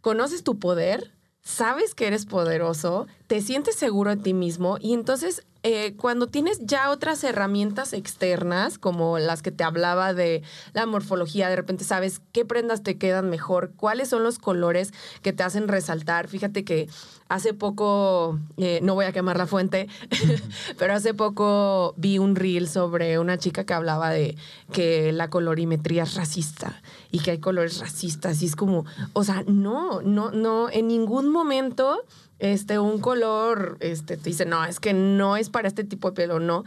[SPEAKER 2] conoces tu poder, sabes que eres poderoso, te sientes seguro de ti mismo y entonces eh, cuando tienes ya otras herramientas externas, como las que te hablaba de la morfología, de repente sabes qué prendas te quedan mejor, cuáles son los colores que te hacen resaltar. Fíjate que hace poco, eh, no voy a quemar la fuente, [laughs] pero hace poco vi un reel sobre una chica que hablaba de que la colorimetría es racista y que hay colores racistas y es como, o sea, no, no, no, en ningún momento este, un color, este, te dice, no, es que no es para este tipo de pelo, no.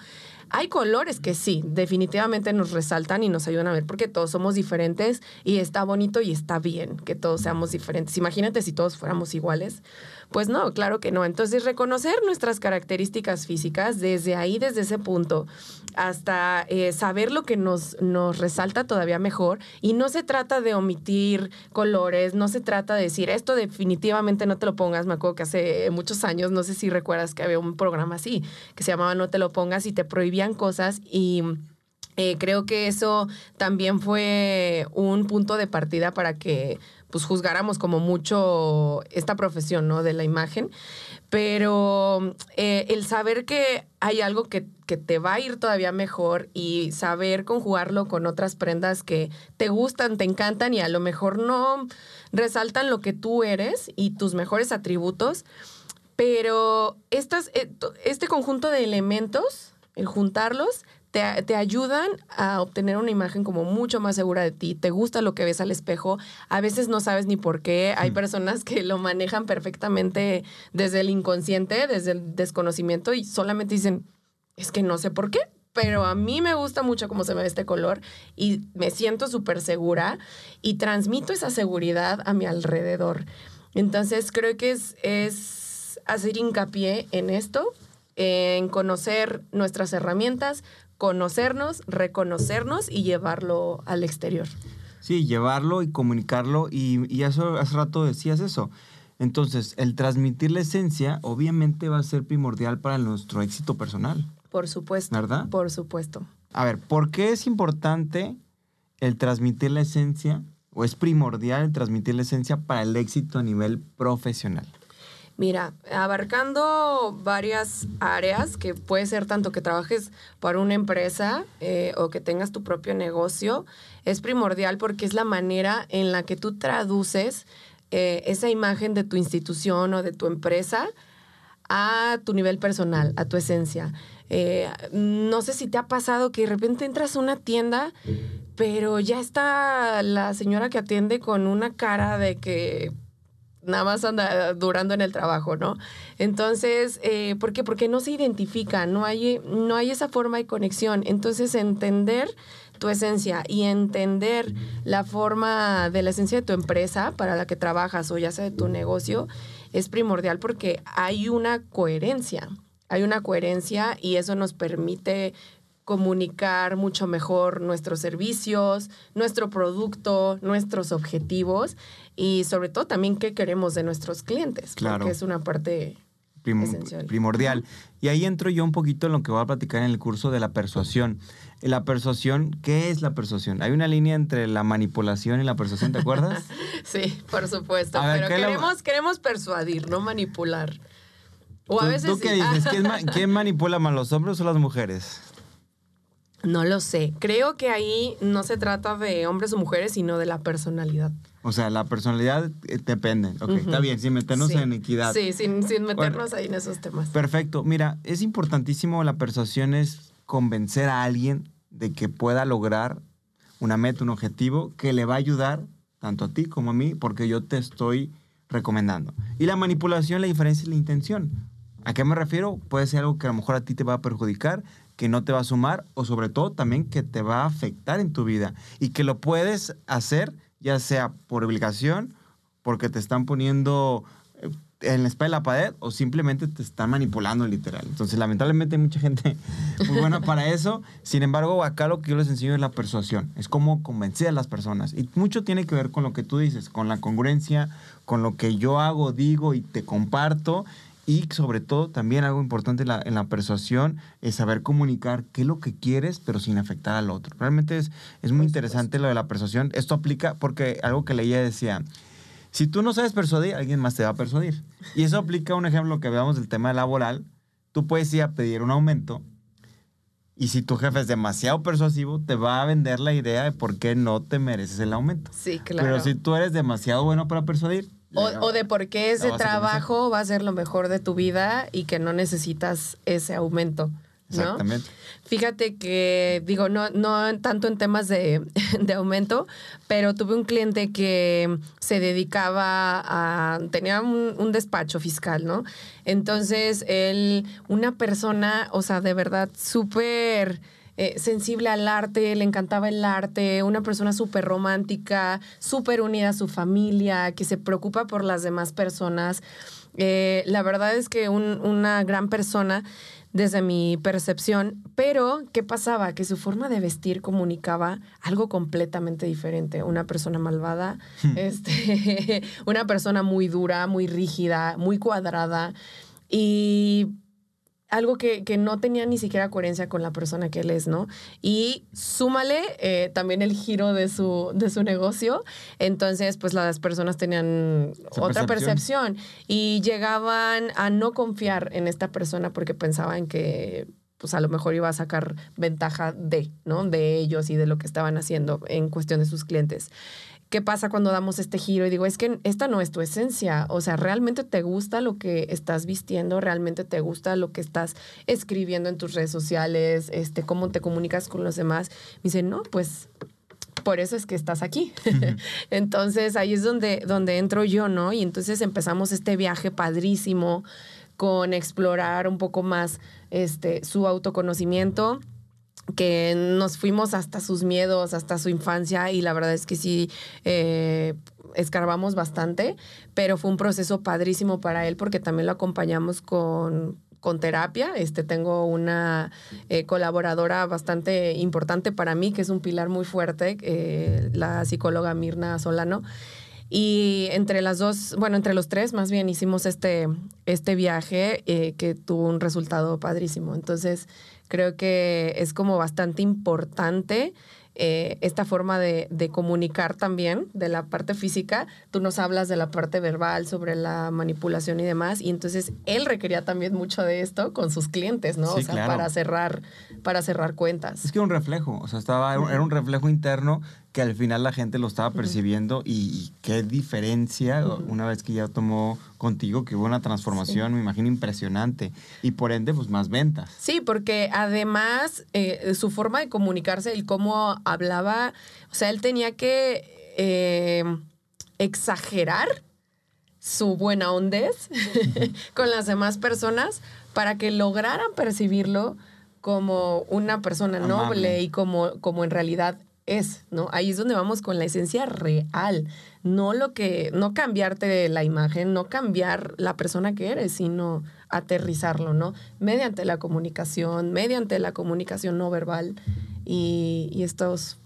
[SPEAKER 2] Hay colores que sí, definitivamente nos resaltan y nos ayudan a ver porque todos somos diferentes y está bonito y está bien que todos seamos diferentes. Imagínate si todos fuéramos iguales. Pues no, claro que no. Entonces, reconocer nuestras características físicas desde ahí, desde ese punto, hasta eh, saber lo que nos, nos resalta todavía mejor. Y no se trata de omitir colores, no se trata de decir, esto definitivamente no te lo pongas. Me acuerdo que hace muchos años, no sé si recuerdas que había un programa así, que se llamaba No te lo pongas y te prohibían cosas y... eh, creo que eso también fue un punto de partida para que pues juzgáramos como mucho esta profesión, ¿no? De la imagen. Pero eh, el saber que hay algo que, que te va a ir todavía mejor y saber conjugarlo con otras prendas que te gustan, te encantan y a lo mejor no resaltan lo que tú eres y tus mejores atributos, pero estas, eh, este conjunto de elementos, el juntarlos, te, te ayudan a obtener una imagen como mucho más segura de ti. Te gusta lo que ves al espejo. A veces no sabes ni por qué. Hay personas que lo manejan perfectamente desde el inconsciente, desde el desconocimiento y solamente dicen, es que no sé por qué. Pero a mí me gusta mucho cómo se me ve este color y me siento súper segura y transmito esa seguridad a mi alrededor. Entonces creo que es, es hacer hincapié en esto, en conocer nuestras herramientas, conocernos, reconocernos y llevarlo al exterior.
[SPEAKER 1] Sí, llevarlo y comunicarlo y, y eso, hace rato decías eso. Entonces, el transmitir la esencia obviamente va a ser primordial para nuestro éxito personal.
[SPEAKER 2] Por supuesto.
[SPEAKER 1] ¿Verdad?
[SPEAKER 2] Por supuesto.
[SPEAKER 1] A ver, ¿por qué es importante el transmitir la esencia o es primordial el transmitir la esencia para el éxito a nivel profesional?
[SPEAKER 2] Mira, abarcando varias áreas, que puede ser tanto que trabajes para una empresa eh, o que tengas tu propio negocio, es primordial porque es la manera en la que tú traduces eh, esa imagen de tu institución o de tu empresa a tu nivel personal, a tu esencia. Eh, no sé si te ha pasado que de repente entras a una tienda, pero ya está la señora que atiende con una cara de que nada más anda durando en el trabajo, ¿no? Entonces, eh, ¿por qué? Porque no se identifica, no hay, no hay esa forma de conexión. Entonces, entender tu esencia y entender la forma de la esencia de tu empresa para la que trabajas o ya sea de tu negocio es primordial porque hay una coherencia. Hay una coherencia y eso nos permite comunicar mucho mejor nuestros servicios, nuestro producto, nuestros objetivos y sobre todo también qué queremos de nuestros clientes,
[SPEAKER 1] Claro.
[SPEAKER 2] porque es una parte
[SPEAKER 1] Prim-
[SPEAKER 2] Esencial.
[SPEAKER 1] primordial. Y ahí entro yo un poquito en lo que voy a platicar en el curso de la persuasión. La persuasión, ¿qué es la persuasión? Hay una línea entre la manipulación y la persuasión, ¿te acuerdas? [laughs]
[SPEAKER 2] Sí, por supuesto.
[SPEAKER 1] Ver,
[SPEAKER 2] pero
[SPEAKER 1] ¿qué le-
[SPEAKER 2] queremos, queremos persuadir, no manipular. O a
[SPEAKER 1] ¿Tú-
[SPEAKER 2] veces
[SPEAKER 1] ¿Tú qué dices? ¿Quién, ma- [laughs] quién manipula más, los hombres o las mujeres?
[SPEAKER 2] No lo sé. Creo que ahí no se trata de hombres o mujeres, sino de la personalidad.
[SPEAKER 1] O sea, la personalidad eh, depende. Ok, está bien, sin meternos
[SPEAKER 2] Sí.
[SPEAKER 1] en equidad.
[SPEAKER 2] Sí, sin, sin meternos
[SPEAKER 1] Bueno.
[SPEAKER 2] ahí en esos temas.
[SPEAKER 1] Perfecto. Mira, es importantísimo la persuasión, es convencer a alguien de que pueda lograr una meta, un objetivo que le va a ayudar tanto a ti como a mí, porque yo te estoy recomendando. Y la manipulación, la diferencia es la intención. ¿A qué me refiero? Puede ser algo que a lo mejor a ti te va a perjudicar, que no te va a sumar o sobre todo también que te va a afectar en tu vida y que lo puedes hacer ya sea por obligación, porque te están poniendo eh, en la espalda de la pared o simplemente te están manipulando literal. Entonces, lamentablemente hay mucha gente [laughs] muy buena para eso. Sin embargo, acá lo que yo les enseño es la persuasión, es cómo convencer a las personas. Y mucho tiene que ver con lo que tú dices, con la congruencia, con lo que yo hago, digo y te comparto. Y sobre todo, también algo importante en la, en la persuasión es saber comunicar qué es lo que quieres, pero sin afectar al otro. Realmente es, es muy interesante lo de la persuasión. Esto aplica porque algo que leía decía, si tú no sabes persuadir, alguien más te va a persuadir. Y eso aplica un ejemplo que veamos del tema laboral. Tú puedes ir a pedir un aumento y si tu jefe es demasiado persuasivo, te va a vender la idea de por qué no te mereces el aumento.
[SPEAKER 2] Sí, claro.
[SPEAKER 1] Pero si tú eres demasiado bueno para persuadir...
[SPEAKER 2] o, o de por qué ese
[SPEAKER 1] a
[SPEAKER 2] trabajo va a ser lo mejor de tu vida y que no necesitas ese aumento. ¿no?
[SPEAKER 1] Exactamente.
[SPEAKER 2] Fíjate que, digo, no, no tanto en temas de, [laughs] de aumento, pero tuve un cliente que se dedicaba a, tenía un, un despacho fiscal, ¿no? Entonces, él, una persona, o sea, de verdad, súper... eh, sensible al arte, le encantaba el arte, una persona súper romántica, súper unida a su familia, que se preocupa por las demás personas. Eh, la verdad es que un- una gran persona desde mi percepción, pero ¿qué pasaba? Que su forma de vestir comunicaba algo completamente diferente. Una persona malvada, este, [laughs] una persona muy dura, muy rígida, muy cuadrada y algo que, que no tenía ni siquiera coherencia con la persona que él es, ¿no? Y súmale eh, también el giro de su, de su negocio. Entonces, pues las personas tenían
[SPEAKER 1] Esa
[SPEAKER 2] otra
[SPEAKER 1] percepción.
[SPEAKER 2] percepción y llegaban a no confiar en esta persona porque pensaban que pues a lo mejor iba a sacar ventaja de, ¿no? De ellos y de lo que estaban haciendo en cuestión de sus clientes. ¿Qué pasa cuando damos este giro? Y digo, es que esta no es tu esencia. O sea, ¿realmente te gusta lo que estás vistiendo? ¿Realmente te gusta lo que estás escribiendo en tus redes sociales? Este, ¿Cómo te comunicas con los demás? Me dice, no, pues por eso es que estás aquí. [laughs] entonces ahí es donde, donde entro yo, ¿no? Y entonces empezamos este viaje padrísimo con explorar un poco más este, su autoconocimiento que nos fuimos hasta sus miedos, hasta su infancia y la verdad es que sí eh, escarbamos bastante, pero fue un proceso padrísimo para él porque también lo acompañamos con con terapia. Este, tengo una eh, colaboradora bastante importante para mí, que es un pilar muy fuerte, eh, la psicóloga Mirna Solano. Y entre las dos, bueno, entre los tres más bien hicimos este, este viaje eh, que tuvo un resultado padrísimo. Entonces, creo que es como bastante importante eh, esta forma de, de, comunicar también de la parte física. Tú nos hablas de la parte verbal, sobre la manipulación y demás, y entonces él requería también mucho de esto con sus clientes, ¿no?
[SPEAKER 1] Sí,
[SPEAKER 2] o sea,
[SPEAKER 1] claro.
[SPEAKER 2] para cerrar, para cerrar cuentas.
[SPEAKER 1] Es que era un reflejo, o sea, estaba, era un reflejo interno que al final la gente lo estaba percibiendo y, y, qué diferencia una vez que ya tomó contigo, que hubo una transformación, me imagino, impresionante. Y por ende, pues más ventas.
[SPEAKER 2] Sí, porque además eh, su forma de comunicarse, el cómo hablaba, o sea, él tenía que eh, exagerar su buena hondez [laughs] con las demás personas para que lograran percibirlo como una persona
[SPEAKER 1] Amable.
[SPEAKER 2] noble y como, como en realidad es, ¿no? Ahí es donde vamos con la esencia real, no lo que, no cambiarte la imagen, no cambiar la persona que eres, sino aterrizarlo, ¿no? Mediante la comunicación, mediante la comunicación no verbal y, y estos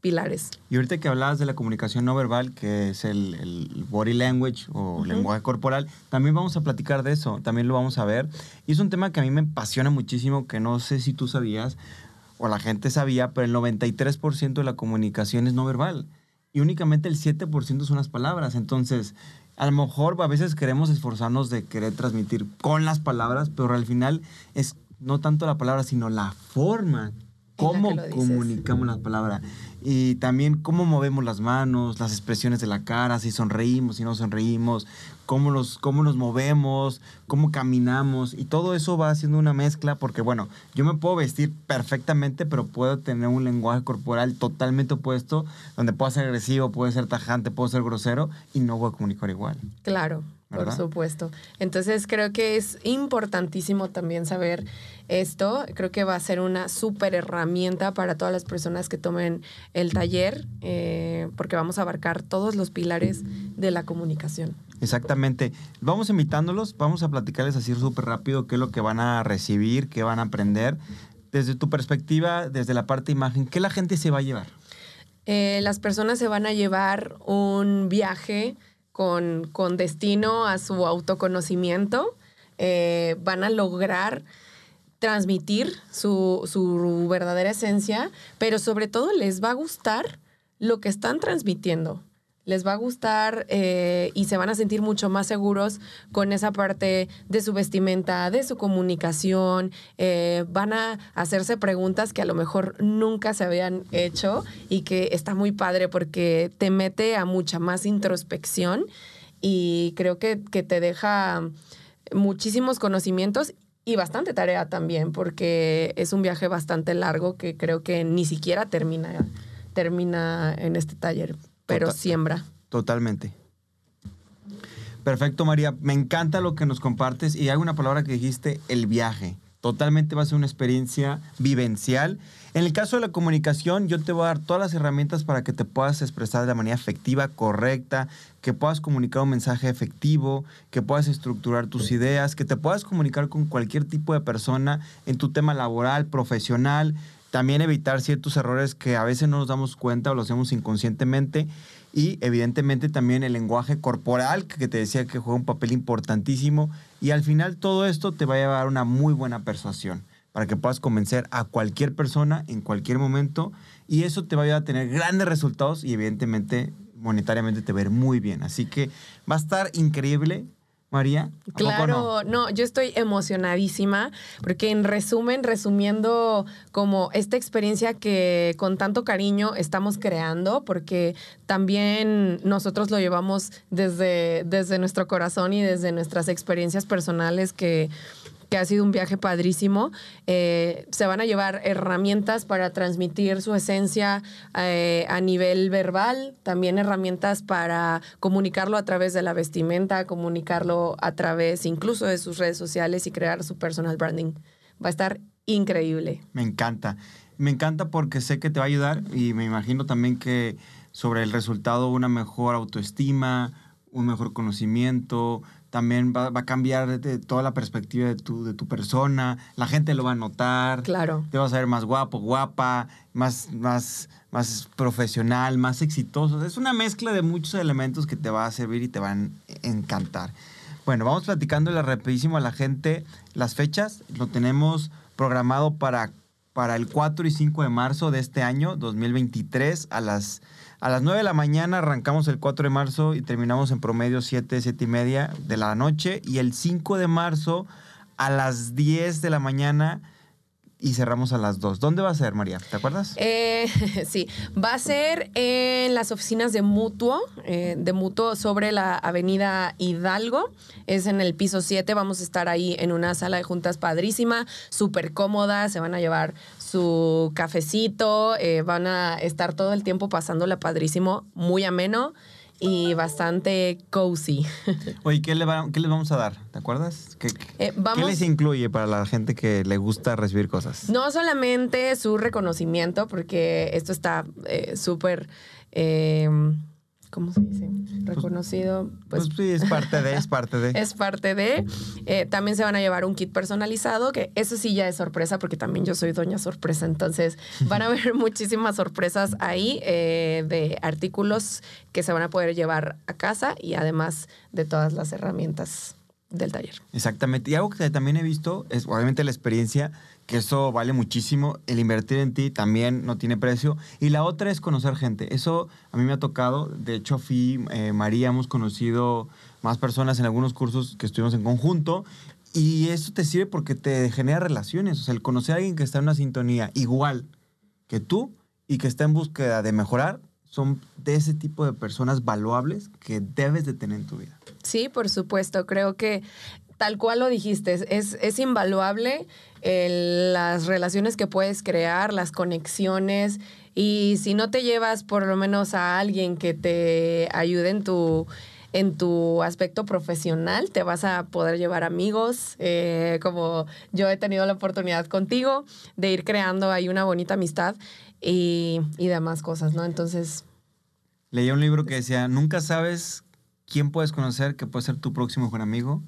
[SPEAKER 2] pilares.
[SPEAKER 1] Y ahorita que hablabas de la comunicación no verbal, que es el, el body language o lenguaje corporal, también vamos a platicar de eso, también lo vamos a ver. Y es un tema que a mí me apasiona muchísimo, que no sé si tú sabías o la gente sabía, pero el 93% de la comunicación es no verbal y únicamente el 7% son las palabras. Entonces, a lo mejor a veces queremos esforzarnos de querer transmitir con las palabras, pero al final es no tanto la palabra, sino la forma, cómo comunicamos las palabras. Y también cómo movemos las manos, las expresiones de la cara, si sonreímos, si no sonreímos, cómo nos, cómo nos movemos, cómo caminamos. Y todo eso va haciendo una mezcla porque, bueno, yo me puedo vestir perfectamente, pero puedo tener un lenguaje corporal totalmente opuesto, donde puedo ser agresivo, puedo ser tajante, puedo ser grosero y no voy a comunicar igual.
[SPEAKER 2] Claro, por supuesto. Entonces creo que es importantísimo también saber esto. Creo que va a ser una súper herramienta para todas las personas que tomen el taller, eh, porque vamos a abarcar todos los pilares de la comunicación.
[SPEAKER 1] Exactamente. Vamos invitándolos, vamos a platicarles así súper rápido qué es lo que van a recibir, qué van a aprender. Desde tu perspectiva, desde la parte de imagen, ¿qué la gente se va a llevar?
[SPEAKER 2] Eh, las personas se van a llevar un viaje con, destino a su autoconocimiento. Eh, van a lograr transmitir su, su verdadera esencia, pero sobre todo les va a gustar lo que están transmitiendo. Les va a gustar eh, y se van a sentir mucho más seguros con esa parte de su vestimenta, de su comunicación. Eh, van a hacerse preguntas que a lo mejor nunca se habían hecho y que está muy padre porque te mete a mucha más introspección y creo que, que te deja muchísimos conocimientos y bastante tarea también, porque es un viaje bastante largo que creo que ni siquiera termina, termina en este taller, pero
[SPEAKER 1] Total-
[SPEAKER 2] siembra.
[SPEAKER 1] Totalmente. Perfecto, María. Me encanta lo que nos compartes y hay una palabra que dijiste, el viaje. Totalmente va a ser una experiencia vivencial. En el caso de la comunicación, yo te voy a dar todas las herramientas para que te puedas expresar de la manera efectiva, correcta, que puedas comunicar un mensaje efectivo, que puedas estructurar tus ideas, que te puedas comunicar con cualquier tipo de persona en tu tema laboral, profesional, también evitar ciertos errores que a veces no nos damos cuenta o lo hacemos inconscientemente. Y evidentemente también el lenguaje corporal, que te decía que juega un papel importantísimo. Y al final todo esto te va a llevar una muy buena persuasión para que puedas convencer a cualquier persona en cualquier momento. Y eso te va a ayudar a tener grandes resultados y evidentemente monetariamente te va a ver muy bien. Así que va a estar increíble, María. ¿A poco
[SPEAKER 2] Claro,
[SPEAKER 1] no?
[SPEAKER 2] no? yo estoy emocionadísima porque en resumen, resumiendo como esta experiencia que con tanto cariño estamos creando, porque también nosotros lo llevamos desde, desde nuestro corazón y desde nuestras experiencias personales que que ha sido un viaje padrísimo. Eh, se van a llevar herramientas para transmitir su esencia eh, a nivel verbal, también herramientas para comunicarlo a través de la vestimenta, comunicarlo a través incluso de sus redes sociales y crear su personal branding. Va a estar increíble.
[SPEAKER 1] Me encanta. Me encanta porque sé que te va a ayudar y me imagino también que sobre el resultado una mejor autoestima, un mejor conocimiento, también va, va a cambiar de- toda la perspectiva de tu, de tu persona, la gente lo va a notar,
[SPEAKER 2] Claro.
[SPEAKER 1] te vas a ver más guapo, guapa, más, más, más profesional, más exitoso. Es una mezcla de muchos elementos que te va a servir y te van a encantar. Bueno, vamos platicándole rapidísimo a la gente las fechas. Lo tenemos programado para, para el 4 y 5 de marzo de este año, 2023, a las, a las 9 de la mañana. Arrancamos el 4 de marzo y terminamos en promedio 7, 7 y media de la noche. Y el 5 de marzo a las 10 de la mañana y cerramos a las 2. ¿Dónde va a ser, María? ¿Te acuerdas?
[SPEAKER 2] Eh, [laughs] sí, va a ser en las oficinas de Mutuo, eh, de Mutuo sobre la avenida Hidalgo. Es en el piso 7. Vamos a estar ahí en una sala de juntas padrísima, súper cómoda. Se van a llevar su cafecito, eh, van a estar todo el tiempo pasándola padrísimo, muy ameno y bastante cozy. [laughs]
[SPEAKER 1] Oye, ¿qué, le va- qué les vamos a dar? ¿Te acuerdas? ¿Qué,
[SPEAKER 2] Eh,
[SPEAKER 1] qué les incluye para la gente que le gusta recibir cosas?
[SPEAKER 2] No solamente su reconocimiento, porque esto está eh, súper, eh, ¿cómo se dice? Reconocido.
[SPEAKER 1] Pues,
[SPEAKER 2] Pues,
[SPEAKER 1] sí, es parte de, es parte de. [laughs]
[SPEAKER 2] es parte de. eh, también se van a llevar un kit personalizado, que eso sí ya es sorpresa, porque también yo soy doña sorpresa. Entonces van a [laughs] haber muchísimas sorpresas ahí eh, de artículos que se van a poder llevar a casa y además de todas las herramientas del taller.
[SPEAKER 1] Exactamente. Y algo que también he visto es obviamente la experiencia, que eso vale muchísimo. El invertir en ti también no tiene precio. Y la otra es conocer gente. Eso a mí me ha tocado. De hecho, fui, eh, María, hemos conocido más personas en algunos cursos que estuvimos en conjunto. Y eso te sirve porque te genera relaciones. O sea, el conocer a alguien que está en una sintonía igual que tú y que está en búsqueda de mejorar, son de ese tipo de personas valuables que debes de tener en tu vida.
[SPEAKER 2] Sí, por supuesto. Creo que tal cual lo dijiste, es- es, invaluable las relaciones que puedes crear, las conexiones. Y si no te llevas por lo menos a alguien que te ayude en tu en tu aspecto profesional, te vas a poder llevar amigos, eh, como yo he tenido la oportunidad contigo, de ir creando ahí una bonita amistad y, y demás cosas, ¿no? Entonces,
[SPEAKER 1] Leía un libro que decía, nunca sabes quién puedes conocer que puede ser tu próximo mejor amigo,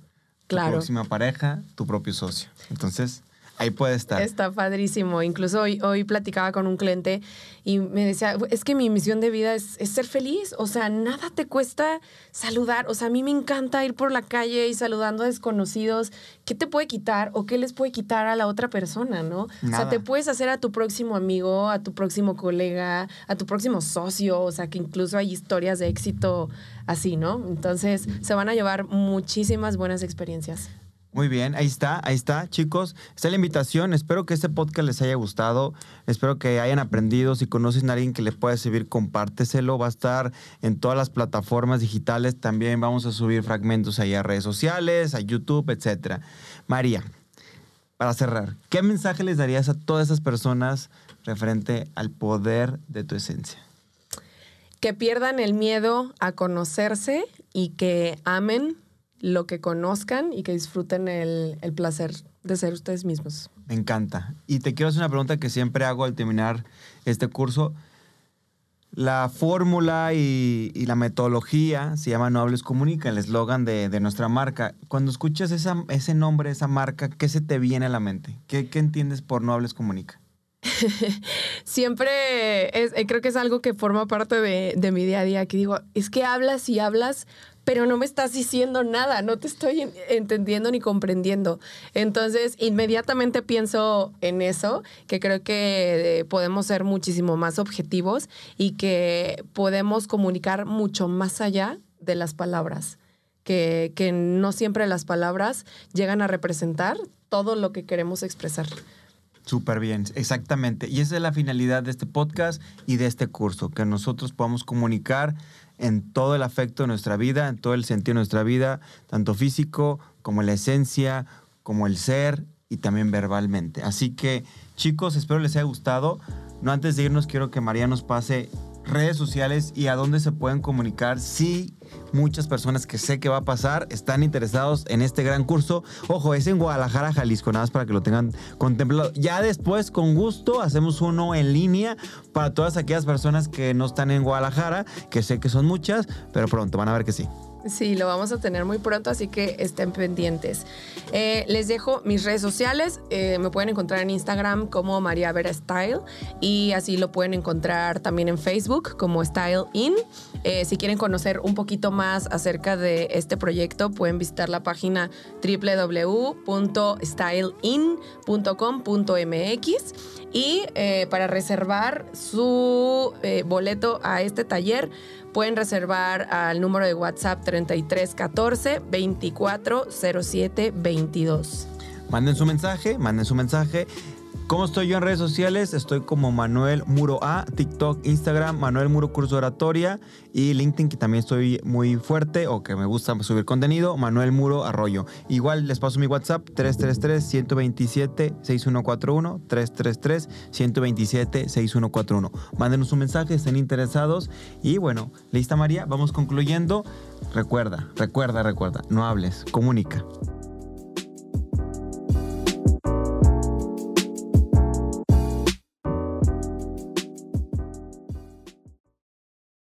[SPEAKER 1] tu próxima pareja, tu propio socio. Entonces, ahí puede estar.
[SPEAKER 2] Está padrísimo. Incluso hoy, hoy platicaba con un cliente y me decía, es que mi misión de vida es, es ser feliz. O sea, nada te cuesta saludar. O sea, a mí me encanta ir por la calle y saludando a desconocidos. ¿Qué te puede quitar o qué les puede quitar a la otra persona, no? O
[SPEAKER 1] Nada.
[SPEAKER 2] sea, te puedes hacer a tu próximo amigo, a tu próximo colega, a tu próximo socio. O sea, que incluso hay historias de éxito así, ¿no? Entonces, se van a llevar muchísimas buenas experiencias.
[SPEAKER 1] Muy bien, ahí está, ahí está, chicos. Está la invitación. Espero que este podcast les haya gustado. Espero que hayan aprendido. Si conocen a alguien que les pueda servir, compárteselo. Va a estar en todas las plataformas digitales. También vamos a subir fragmentos ahí a redes sociales, a YouTube, etcétera. María, para cerrar, ¿qué mensaje les darías a todas esas personas referente al poder de tu esencia?
[SPEAKER 2] que pierdan el miedo a conocerse y que amen lo que conozcan y que disfruten el, el placer de ser ustedes mismos.
[SPEAKER 1] Me encanta. Y te quiero hacer una pregunta que siempre hago al terminar este curso. La fórmula y, y la metodología se llama No Hables Comunica, el eslogan de, de nuestra marca. Cuando escuchas esa- ese nombre, esa marca, ¿qué se te viene a la mente? ¿Qué, qué entiendes por No Hables Comunica? [laughs]
[SPEAKER 2] Siempre es- eh, creo que es algo que forma parte de, de mi día a día, que digo, es que hablas y hablas, pero no me estás diciendo nada, no te estoy en- entendiendo ni comprendiendo. Entonces, inmediatamente pienso en eso, que creo que eh, podemos ser muchísimo más objetivos y que podemos comunicar mucho más allá de las palabras. Que, que no siempre las palabras llegan a representar todo lo que queremos expresar.
[SPEAKER 1] Súper bien, exactamente. Y esa es la finalidad de este podcast y de este curso, que nosotros podamos comunicar en todo el afecto de nuestra vida, en todo el sentido de nuestra vida, tanto físico como la esencia, como el ser y también verbalmente. Así que, chicos, espero les haya gustado. No antes de irnos, quiero que María nos pase redes sociales y a dónde se pueden comunicar si muchas personas que sé que va a pasar están interesados en este gran curso. Ojo, es en Guadalajara, Jalisco, nada más para que lo tengan contemplado. Ya después, con gusto, hacemos uno en línea para todas aquellas personas que no están en Guadalajara, que sé que son muchas, pero pronto van a ver que sí.
[SPEAKER 2] Sí, lo vamos a tener muy pronto, así que estén pendientes. Eh, les dejo mis redes sociales. Eh, me pueden encontrar en Instagram como María Vera Style y así lo pueden encontrar también en Facebook como Style In. Eh, si quieren conocer un poquito más acerca de este proyecto, pueden visitar la página www.stylein.com.mx y para reservar su boleto a este taller, pueden reservar al número de WhatsApp 3314 2407 22.
[SPEAKER 1] Manden su mensaje, manden su mensaje. ¿Cómo estoy yo en redes sociales? Estoy como Manuel Muro A, TikTok, Instagram, Manuel Muro Curso Oratoria y LinkedIn, que también estoy muy fuerte o que me gusta subir contenido, Manuel Muro Arroyo. Igual les paso mi WhatsApp 333-127-6141, 333-127-6141. Mándenos un mensaje, estén interesados y bueno, lista María, vamos concluyendo. Recuerda, recuerda, recuerda, no hables, comunica.